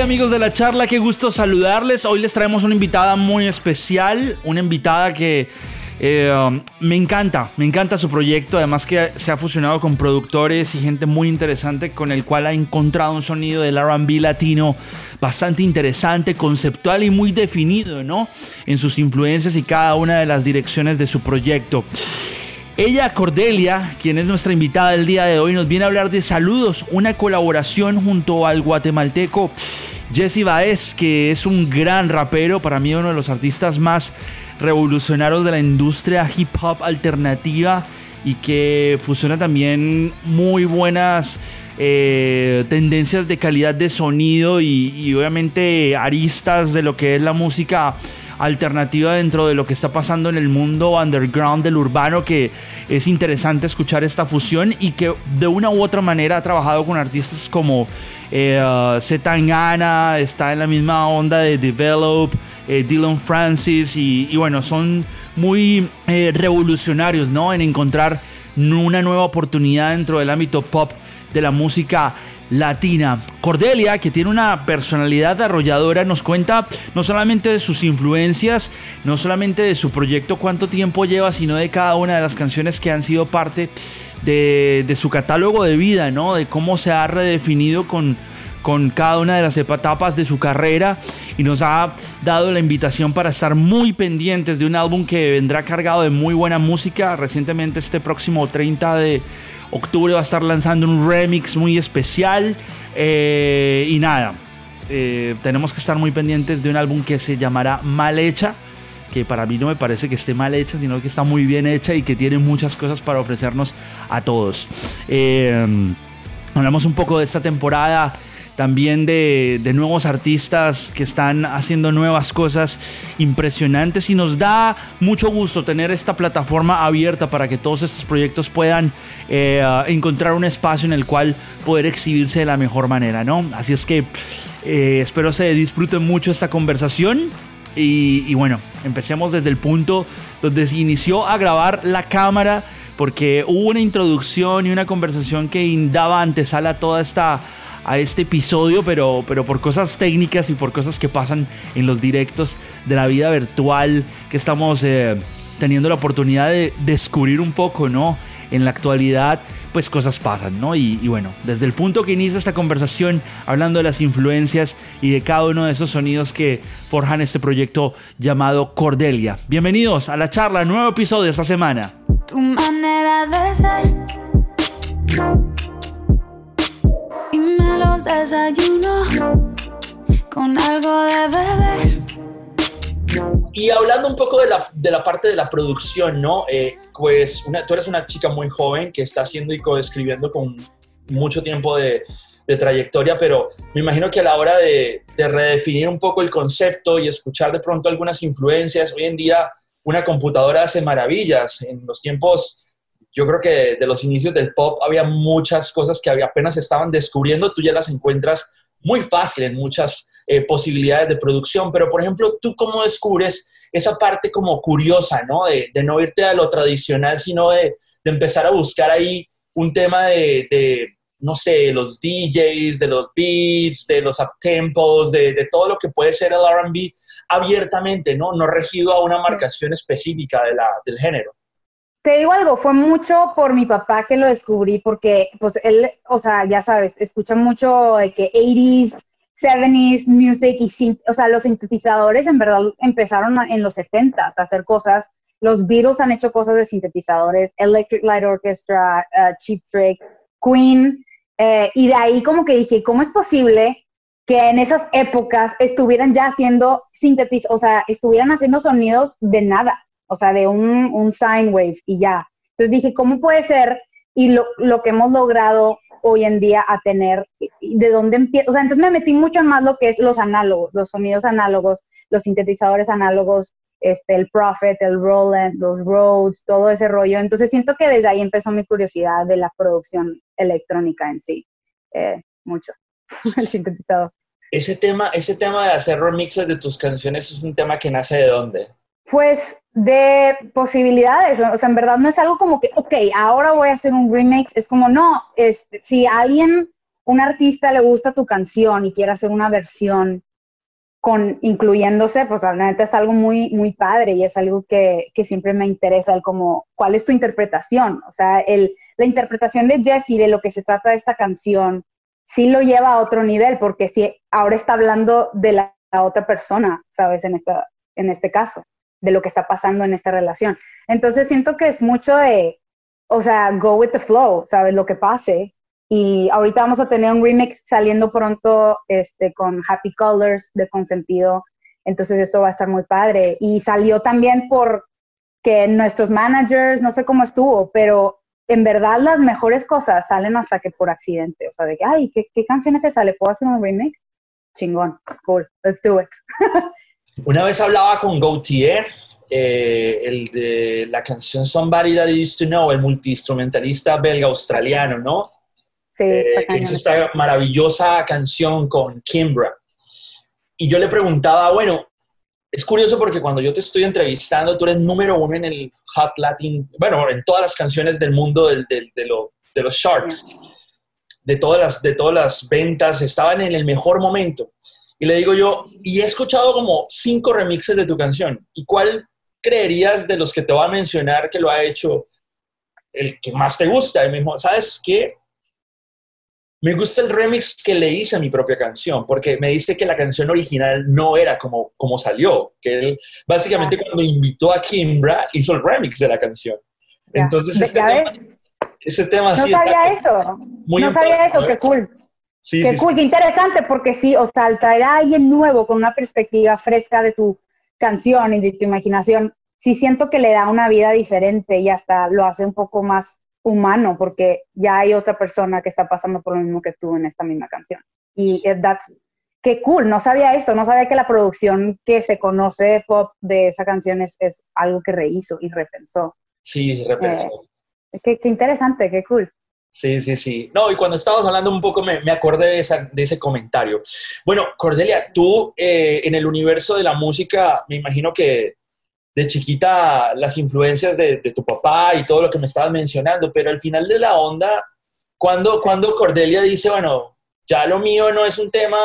Amigos de la charla, qué gusto saludarles. Hoy les traemos una invitada muy especial, una invitada que eh, um, me encanta, me encanta su proyecto, además que se ha fusionado con productores y gente muy interesante con el cual ha encontrado un sonido del RB latino bastante interesante, conceptual y muy definido, ¿no? En sus influencias y cada una de las direcciones de su proyecto. Ella, Cordelia, quien es nuestra invitada del día de hoy, nos viene a hablar de Saludos, una colaboración junto al guatemalteco Jesse Baez, que es un gran rapero, para mí uno de los artistas más revolucionarios de la industria hip hop alternativa y que fusiona también muy buenas eh, tendencias de calidad de sonido y, y obviamente aristas de lo que es la música alternativa dentro de lo que está pasando en el mundo underground del urbano, que es interesante escuchar esta fusión y que de una u otra manera ha trabajado con artistas como eh, Zetangana, está en la misma onda de Develop, eh, Dylan Francis y, bueno, son muy eh, revolucionarios, ¿no? En encontrar una nueva oportunidad dentro del ámbito pop de la música latina. Cordelia, que tiene una personalidad arrolladora, nos cuenta no solamente de sus influencias, no solamente de su proyecto, cuánto tiempo lleva, sino de cada una de las canciones que han sido parte de, su catálogo de vida, ¿no? De cómo se ha redefinido con, con cada una de las etapas de su carrera y nos ha dado la invitación para estar muy pendientes de un álbum que vendrá cargado de muy buena música. Recientemente este próximo 30 de octubre va a estar lanzando un remix muy especial. Eh, y nada, eh, tenemos que estar muy pendientes de un álbum que se llamará Mal Hecha. Que para mí no me parece que esté mal hecha, sino que está muy bien hecha y que tiene muchas cosas para ofrecernos a todos. Eh, hablamos un poco de esta temporada también de, nuevos artistas que están haciendo nuevas cosas impresionantes y nos da mucho gusto tener esta plataforma abierta para que todos estos proyectos puedan eh, encontrar un espacio en el cual poder exhibirse de la mejor manera, ¿no? Así es que eh, espero se disfruten mucho esta conversación. Y, y bueno, empecemos desde el punto donde se inició a grabar la cámara, porque hubo una introducción y una conversación que daba antesala a toda esta a este episodio, pero, pero por cosas técnicas y por cosas que pasan en los directos de la vida virtual que estamos eh, teniendo la oportunidad de descubrir un poco, ¿no? En la actualidad, pues cosas pasan, ¿no? Y, y, bueno, desde el punto que inicia esta conversación, hablando de las influencias y de cada uno de esos sonidos que forjan este proyecto llamado Cordelia. Bienvenidos a la charla, nuevo episodio esta semana. Tu manera de ser desayuno con algo de beber. Y hablando un poco de la, de la parte de la producción, ¿no? Eh, pues tú eres una chica muy joven que está haciendo y coescribiendo con mucho tiempo de, de, trayectoria, pero me imagino que a la hora de, de, redefinir un poco el concepto y escuchar de pronto algunas influencias, hoy en día una computadora hace maravillas. En los tiempos yo creo que de los inicios del pop había muchas cosas que apenas estaban descubriendo, tú ya las encuentras muy fácil en muchas eh, posibilidades de producción, pero por ejemplo, ¿tú cómo descubres esa parte como curiosa, ¿no? De, no irte a lo tradicional, sino de, empezar a buscar ahí un tema de, no sé, los DJs, de los beats, de los uptempos, de, de todo lo que puede ser el RB abiertamente, ¿no? No regido a una marcación específica de la, del género. Te digo algo, fue mucho por mi papá que lo descubrí, porque pues él, o sea, ya sabes, escucha mucho que 80s, 70s music y, o sea, los sintetizadores en verdad empezaron en los 70 a hacer cosas. Los Beatles han hecho cosas de sintetizadores, Electric Light Orchestra, uh, Cheap Trick, Queen, eh, y de ahí como que dije, ¿cómo es posible que en esas épocas estuvieran ya haciendo sintetizadores, o sea, estuvieran haciendo sonidos de nada? O sea, de un, un sine wave y ya. Entonces dije, ¿cómo puede ser? Y lo, lo que hemos logrado hoy en día a tener, de dónde empieza, o sea, entonces me metí mucho más lo que es los análogos, los sonidos análogos, los sintetizadores análogos, este, el Prophet, el Roland, los Rhodes, todo ese rollo. Entonces siento que desde ahí empezó mi curiosidad de la producción electrónica en sí, eh, mucho, el sintetizador. Ese tema, ese tema de hacer remixes de tus canciones es un tema que nace de dónde? Pues de posibilidades, o sea, en verdad no es algo como que, ok, ahora voy a hacer un remix, es como, no, es, si alguien un artista le gusta tu canción y quiere hacer una versión con incluyéndose, pues realmente es algo muy, muy padre y es algo que, que, siempre me interesa, el como, ¿cuál es tu interpretación? O sea, el, la interpretación de Jesse de lo que se trata de esta canción, sí lo lleva a otro nivel, porque si ahora está hablando de la, otra persona, ¿sabes? En, esta, en este caso, de lo que está pasando en esta relación. Entonces siento que es mucho de, o sea, go with the flow, ¿sabes? Lo que pase y ahorita vamos a tener un remix saliendo pronto este, con Happy Colors de Consentido. Entonces eso va a estar muy padre. Y salió también por que nuestros managers, no sé cómo estuvo, pero en verdad las mejores cosas salen hasta que por accidente. O sea, de que, ay, ¿qué, qué canción es esa? ¿Le puedo hacer un remix? Chingón, cool, let's do it. Una vez hablaba con Gautier, eh, el de la canción Somebody That I Used to Know, el multiinstrumentalista belga-australiano, ¿no? Sí, eh, que hizo esta maravillosa canción con Kimbra. Y yo le preguntaba, bueno, es curioso porque cuando yo te estoy entrevistando, tú eres número uno en el Hot Latin, bueno, en todas las canciones del mundo de, de, los charts, de todas, las, de todas las ventas, estaban en el mejor momento. Y le digo yo, y he escuchado como cinco remixes de tu canción. ¿Y cuál creerías de los que te voy a mencionar que lo ha hecho el que más te gusta? Y me dijo, ¿sabes qué? Me gusta el remix que le hice a mi propia canción, porque me dice que la canción original no era como, como salió, que él básicamente cuando invitó a Kimbra hizo el remix de la canción. Entonces, este tema, ese tema, no sabía eso, no sabía eso, qué cool. Sí, qué cool, qué interesante, porque sí, o sea, al traer a alguien nuevo con una perspectiva fresca de tu canción y de tu imaginación, sí siento que le da una vida diferente y hasta lo hace un poco más humano porque ya hay otra persona que está pasando por lo mismo que tú en esta misma canción. Y that's, qué cool, no sabía eso, no sabía que la producción que se conoce pop de esa canción es, es algo que rehizo y repensó. Sí, repensó. Eh, qué, qué, interesante, qué cool. Sí, sí, sí. No, y cuando estabas hablando un poco me, me acordé de, esa, de, ese comentario. Bueno, Cordelia, tú eh, en el universo de la música, me imagino que de chiquita las influencias de, tu papá y todo lo que me estabas mencionando, pero al final de la onda, cuando, cuando Cordelia dice, bueno, ya lo mío no es un tema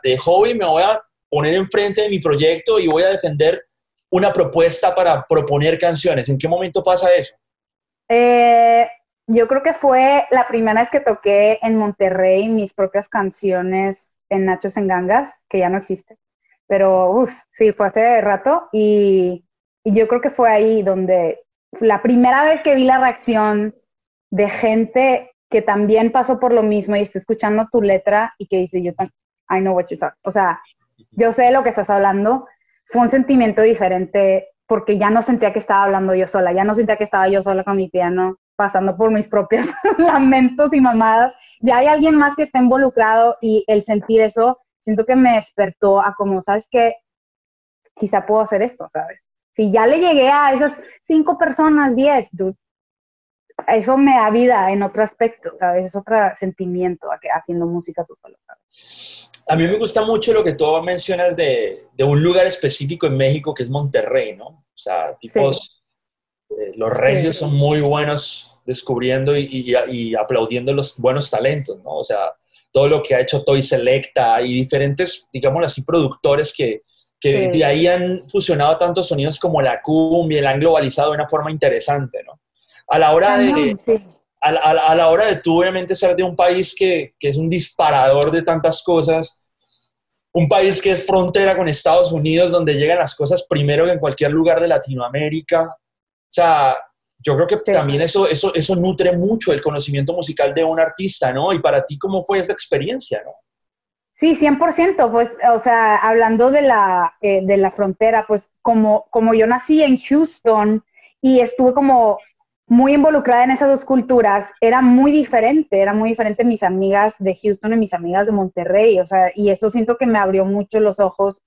de hobby, me voy a poner enfrente de mi proyecto y voy a defender una propuesta para proponer canciones. ¿En qué momento pasa eso? Eh, yo creo que fue la primera vez que toqué en Monterrey mis propias canciones en Nachos en Gangas, que ya no existe. Pero, uff, sí, fue hace rato y y yo creo que fue ahí donde la primera vez que vi la reacción de gente que también pasó por lo mismo y está escuchando tu letra y que dice, yo, I know what you're talking. O sea, yo sé de lo que estás hablando. Fue un sentimiento diferente porque ya no sentía que estaba hablando yo sola, ya no sentía que estaba yo sola con mi piano, pasando por mis propios lamentos y mamadas. Ya hay alguien más que está involucrado y el sentir eso, siento que me despertó a como, ¿sabes qué? Quizá puedo hacer esto, ¿sabes? Si ya le llegué a esas cinco personas, diez, eso me da vida en otro aspecto, ¿sabes? Es otro sentimiento haciendo música tú solo, ¿sabes? A mí me gusta mucho lo que tú mencionas de, de un lugar específico en México que es Monterrey, ¿no? O sea, tipos, eh, los regios son muy buenos descubriendo y, y, y, aplaudiendo los buenos talentos, ¿no? O sea, todo lo que ha hecho Toy Selecta y diferentes, digamos así, productores que, que de ahí han fusionado tantos sonidos como la cumbia, la han globalizado de una forma interesante, ¿no? A la hora de, a, la hora de tú obviamente ser de un país que, que, es un disparador de tantas cosas, un país que es frontera con Estados Unidos, donde llegan las cosas primero que en cualquier lugar de Latinoamérica, sea, yo creo que también eso, eso, eso nutre mucho el conocimiento musical de un artista, ¿no? Y para ti, ¿cómo fue esa experiencia, no? Sí, 100%, pues, o sea, hablando de la, eh, de la frontera, pues como, como yo nací en Houston y estuve como muy involucrada en esas dos culturas, era muy diferente, era muy diferente mis amigas de Houston y mis amigas de Monterrey, o sea, y eso siento que me abrió mucho los ojos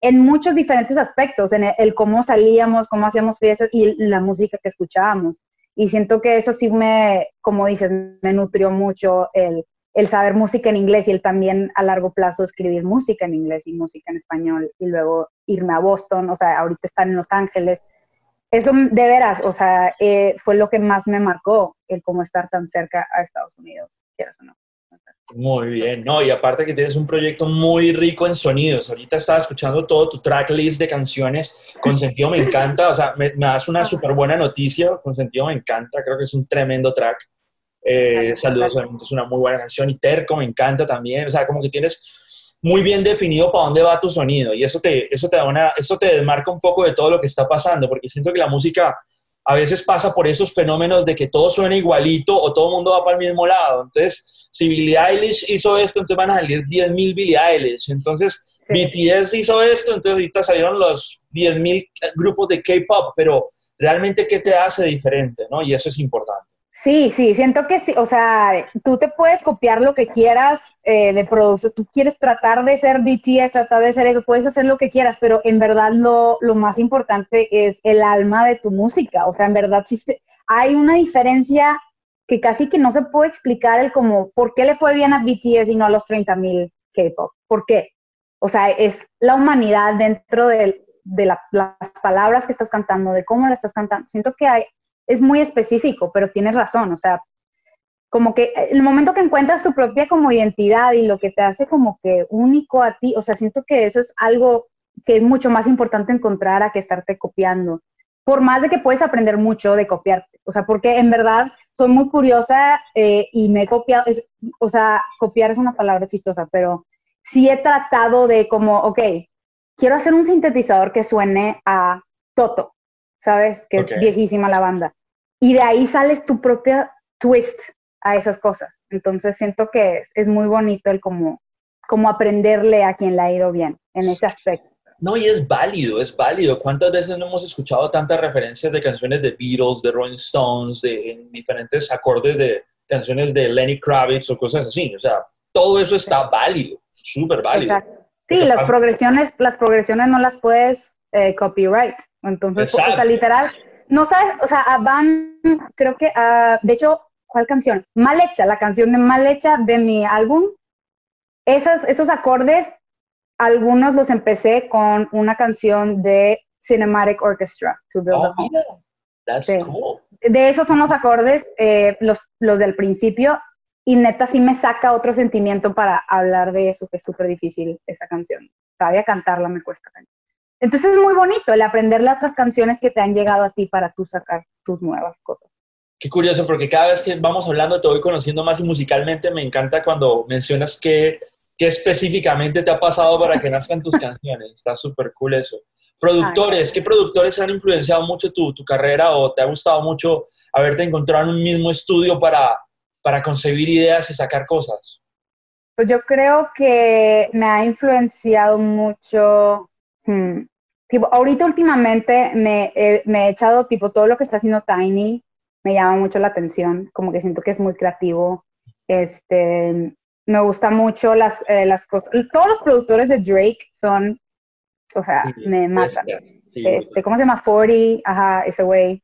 en muchos diferentes aspectos, en el, el cómo salíamos, cómo hacíamos fiestas y la música que escuchábamos. Y siento que eso sí me, como dices, me nutrió mucho el el saber música en inglés y el también a largo plazo escribir música en inglés y música en español y luego irme a Boston, o sea, ahorita estar en Los Ángeles. Eso de veras, o sea, eh, fue lo que más me marcó, el cómo estar tan cerca a Estados Unidos, quieras o no. Muy bien, no, y aparte que tienes un proyecto muy rico en sonidos. Ahorita estaba escuchando todo tu tracklist de canciones. Con sentido me encanta, o sea, me, das una súper buena noticia. Con sentido me encanta, creo que es un tremendo track. Eh, saludos, es una muy buena canción. Y Terco me encanta también, o sea, como que tienes muy bien definido para dónde va tu sonido. Y eso te, eso te da una, eso te desmarca un poco de todo lo que está pasando, porque siento que la música a veces pasa por esos fenómenos de que todo suena igualito o todo el mundo va para el mismo lado. Entonces, si Billie Eilish hizo esto, entonces van a salir 10.000 Billie Eilish. Entonces, BTS hizo esto, entonces ahorita salieron los 10.000 grupos de K-pop, pero realmente, ¿qué te hace diferente? ¿no? Y eso es importante. Sí, sí, siento que sí, o sea, tú te puedes copiar lo que quieras eh, de producto, tú quieres tratar de ser BTS, tratar de ser eso, puedes hacer lo que quieras, pero en verdad lo, lo más importante es el alma de tu música, o sea, en verdad sí hay una diferencia que casi que no se puede explicar el como, ¿por qué le fue bien a BTS y no a los 30.000 K-pop? ¿Por qué? O sea, es la humanidad dentro de, de las palabras que estás cantando, de cómo la estás cantando. Siento que hay, es muy específico, pero tienes razón, o sea, como que el momento que encuentras tu propia como identidad y lo que te hace como que único a ti, o sea, siento que eso es algo que es mucho más importante encontrar a que estarte copiando. Por más de que puedes aprender mucho de copiarte, o sea, porque en verdad soy muy curiosa eh, y me he copiado, o sea, copiar es una palabra chistosa, pero sí he tratado de como, ok, quiero hacer un sintetizador que suene a Toto, ¿sabes? Que es viejísima la banda. Y de ahí sales tu propia twist a esas cosas. Entonces siento que es, muy bonito el como, como aprenderle a quien le ha ido bien en ese aspecto. No, y es válido, es válido. ¿Cuántas veces no hemos escuchado tantas referencias de canciones de Beatles, de Rolling Stones, de diferentes acordes de canciones de Lenny Kravitz o cosas así? O sea, todo eso está válido, súper válido. Sí, las progresiones, las progresiones no las puedes eh, copyright. Entonces, o sea, literal, no sabes, o sea, van, creo que, uh, de hecho, ¿cuál canción? Mal hecha, la canción de Mal hecha de mi álbum. Esos, esos acordes, algunos los empecé con una canción de Cinematic Orchestra, To Build a oh. That's cool. De esos son los acordes, eh, los, los del principio, y neta sí me saca otro sentimiento para hablar de eso, que es súper difícil esa canción. Todavía cantarla me cuesta. Entonces es muy bonito el aprenderle otras canciones que te han llegado a ti para tú sacar tus nuevas cosas. Qué curioso, porque cada vez que vamos hablando te voy conociendo más y musicalmente me encanta cuando mencionas qué, qué específicamente te ha pasado para que nazcan tus canciones. Está súper cool eso. Productores, ¿qué productores han influenciado mucho tu, tu, carrera o te ha gustado mucho haberte encontrado en un mismo estudio para, para concebir ideas y sacar cosas? Pues yo creo que me ha influenciado mucho hmm, tipo, ahorita últimamente me, me, he echado tipo todo lo que está haciendo Tiny, me llama mucho la atención, como que siento que es muy creativo. Este, me gusta mucho las, eh, las cosas. Todos los productores de Drake son, o sea, me matan. este, ¿Cómo se llama? 40, ajá, ese güey.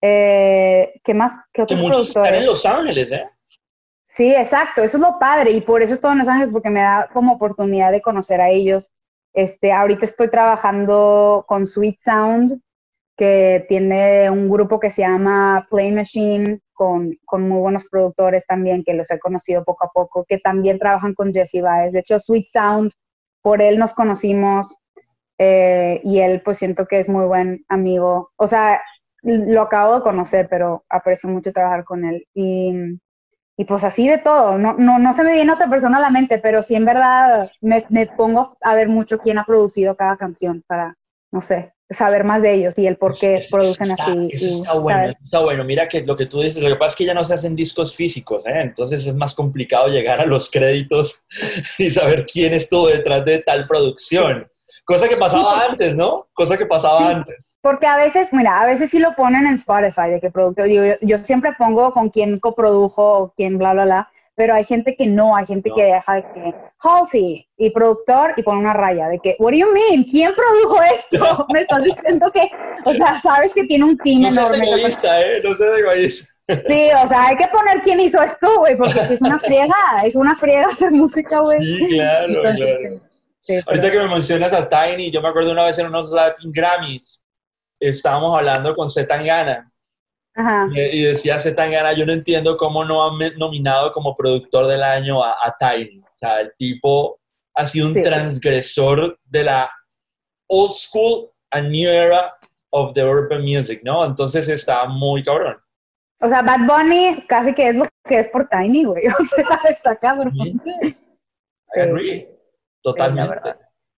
Eh, ¿Qué más? ¿Qué otros muchos están en Los Ángeles, ¿eh? Sí, exacto, eso es lo padre y por eso estoy en Los Ángeles, porque me da como oportunidad de conocer a ellos. Este, ahorita estoy trabajando con Sweet Sound, que tiene un grupo que se llama Play Machine, con, con, muy buenos productores también, que los he conocido poco a poco, que también trabajan con Jesse Baez. De hecho, Sweet Sound, por él nos conocimos eh, y él pues siento que es muy buen amigo. O sea, lo acabo de conocer, pero aprecio mucho trabajar con él. Y y pues así de todo, no, no, no se me viene otra persona a la mente, pero sí en verdad me, me, pongo a ver mucho quién ha producido cada canción para, no sé, saber más de ellos y el por qué producen así. Eso está bueno, está bueno. Mira que lo que tú dices, lo que pasa es que ya no se hacen discos físicos, ¿eh? entonces es más complicado llegar a los créditos y saber quién estuvo detrás de tal producción. Cosa que pasaba antes, ¿no? Cosa que pasaba antes. Porque a veces, mira, a veces sí lo ponen en Spotify, de que productor, digo, yo, siempre pongo con quién coprodujo o quién bla, bla, bla, pero hay gente que no, hay gente que deja de que Halsey y productor y pone una raya de que, what do you mean? ¿Quién produjo esto? Me estás diciendo que, o sea, sabes que tiene un team no enorme. No egoísta, ¿eh? No seas egoísta. Sí, o sea, hay que poner quién hizo esto, güey, porque si es una friega, es una friega hacer música, güey. Sí, claro, claro. Ahorita que me mencionas a Tiny, yo me acuerdo una vez en unos Latin Grammys, estábamos hablando con Zetangana Y decía Zetangana, yo no entiendo cómo no han nominado como productor del año a, Tiny. O sea, el tipo ha sido un transgresor de la old school and new era of the urban music, ¿no? Entonces está muy cabrón. O sea, Bad Bunny casi que es lo que es por Tiny, güey. O sea, está cabrón. I agree. Totalmente.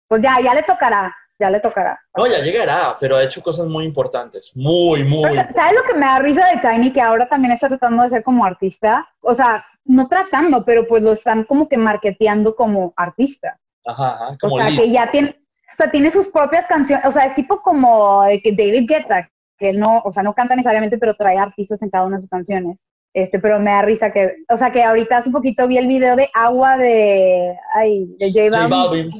pues ya, ya le tocará ya le tocará. No, ya llegará, pero ha hecho cosas muy importantes, muy, muy. ¿Sabes lo que me da risa de Tiny? Que ahora también está tratando de ser como artista. O sea, no tratando, pero pues lo están como que marketeando como artista. Ajá, ajá. Como o sea, que ya tiene, o sea, tiene sus propias canciones. O sea, es tipo como que David Guetta, que no, o sea, no canta necesariamente, pero trae artistas en cada una de sus canciones. Este, pero me da risa que, o sea, que ahorita hace un poquito vi el video de Agua de, ay, de J Balvin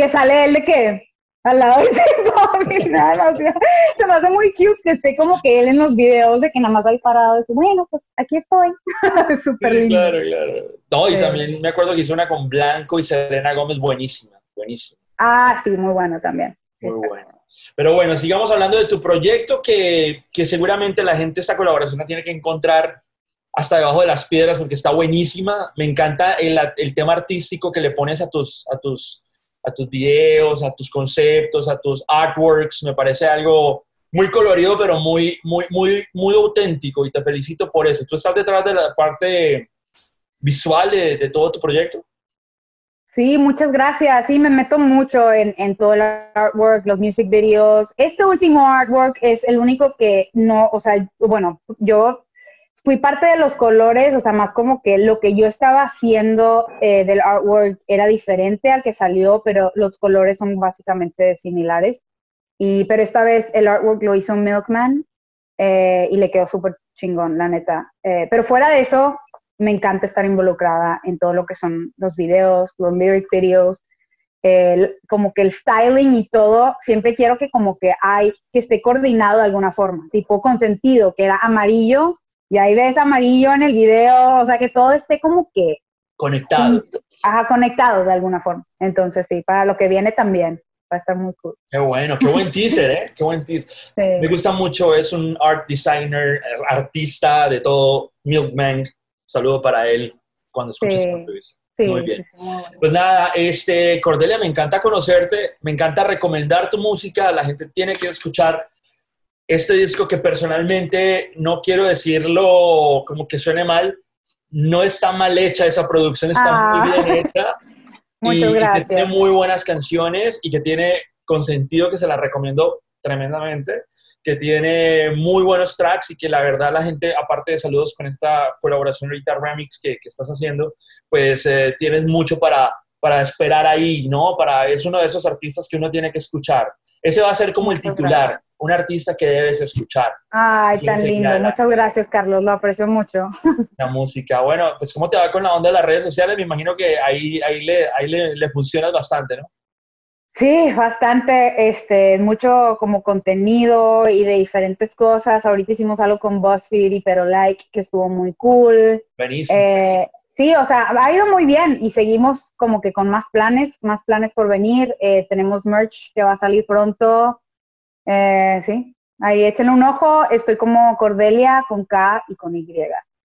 que sale él de que al lado de ese nada se me hace muy cute que esté como que él en los videos de que nada más hay parado, de que, bueno, pues aquí estoy. Súper lindo. Claro, claro. No, y también me acuerdo que hizo una con Blanco y Selena Gómez, buenísima, buenísima. Ah, sí, muy buena también. Muy buena. Pero bueno, sigamos hablando de tu proyecto, que, que seguramente la gente esta colaboración la tiene que encontrar hasta debajo de las piedras porque está buenísima. Me encanta el, el tema artístico que le pones a tus, a tus a tus videos, a tus conceptos, a tus artworks. Me parece algo muy colorido, pero muy, muy, muy, muy auténtico y te felicito por eso. ¿Tú estás detrás de la parte visual de, todo tu proyecto? Sí, muchas gracias. Sí, me meto mucho en, en, todo el artwork, los music videos. Este último artwork es el único que no, o sea, bueno, yo fui parte de los colores, o sea, más como que lo que yo estaba haciendo eh, del artwork era diferente al que salió, pero los colores son básicamente similares. Y, pero esta vez el artwork lo hizo Milkman eh, y le quedó súper chingón, la neta. Eh, pero fuera de eso, me encanta estar involucrada en todo lo que son los videos, los lyric videos, como que el styling y todo, siempre quiero que como que hay, que esté coordinado de alguna forma, tipo con sentido, que era amarillo, y ahí ves amarillo en el video, o sea, que todo esté como que... Conectado. Ajá, conectado de alguna forma. Entonces, sí, para lo que viene también va a estar muy cool. Qué bueno, qué buen teaser, ¿eh? Qué buen teaser. Me gusta mucho, es un art designer, artista de todo, Milkman. Saludo para él cuando escuches sí. Sí, muy bien. Pues nada, este, Cordelia, me encanta conocerte, me encanta recomendar tu música, la gente tiene que escuchar este disco que personalmente no quiero decirlo como que suene mal, no está mal hecha esa producción, está muy ah. bien hecha. y, que tiene muy buenas canciones y que tiene con sentido que se la recomiendo tremendamente, que tiene muy buenos tracks y que la verdad la gente, aparte de saludos con esta colaboración ahorita remix que, que estás haciendo, pues eh, tienes mucho para, para esperar ahí, ¿no? Para, es uno de esos artistas que uno tiene que escuchar. Ese va a ser como el titular un artista que debes escuchar. Ay, tan lindo. Muchas gracias, Carlos. Lo aprecio mucho. La música. Bueno, pues ¿cómo te va con la onda de las redes sociales? Me imagino que ahí, ahí, le, ahí le, le funcionas bastante, ¿no? Sí, bastante, este, mucho como contenido y de diferentes cosas. Ahorita hicimos algo con BuzzFeed y Pero Like, que estuvo muy cool. Buenísimo. Eh, sí, o sea, ha ido muy bien y seguimos como que con más planes, más planes por venir. Eh, tenemos merch que va a salir pronto. Eh, sí, ahí échenle un ojo. Estoy como Cordelia con K y con Y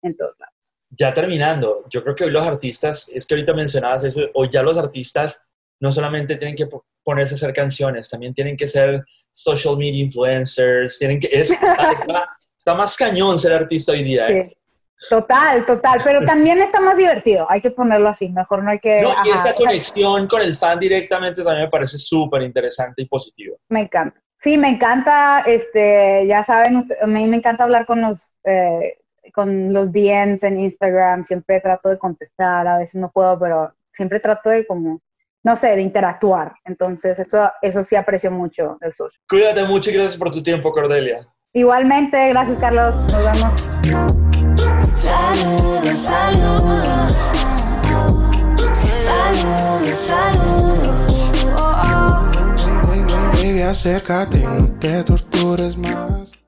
en todos lados. Ya terminando, yo creo que hoy los artistas, es que ahorita mencionabas eso, hoy ya los artistas no solamente tienen que ponerse a hacer canciones, también tienen que ser social media influencers, tienen que, es, está, más cañón ser artista hoy día. ¿eh? Total, total, pero también está más divertido, hay que ponerlo así, mejor no hay que... No, y esa conexión con el fan directamente también me parece súper interesante y positivo. Me encanta. Sí, me encanta, este, ya saben, a mí me encanta hablar con los, eh, con los DMs en Instagram, siempre trato de contestar, a veces no puedo, pero siempre trato de como, no sé, de interactuar. Entonces, eso, eso sí aprecio mucho del social. Cuídate mucho y gracias por tu tiempo, Cordelia. Igualmente, gracias, Carlos. Nos vemos. Saludos, saludos. Acércate no te tortures más.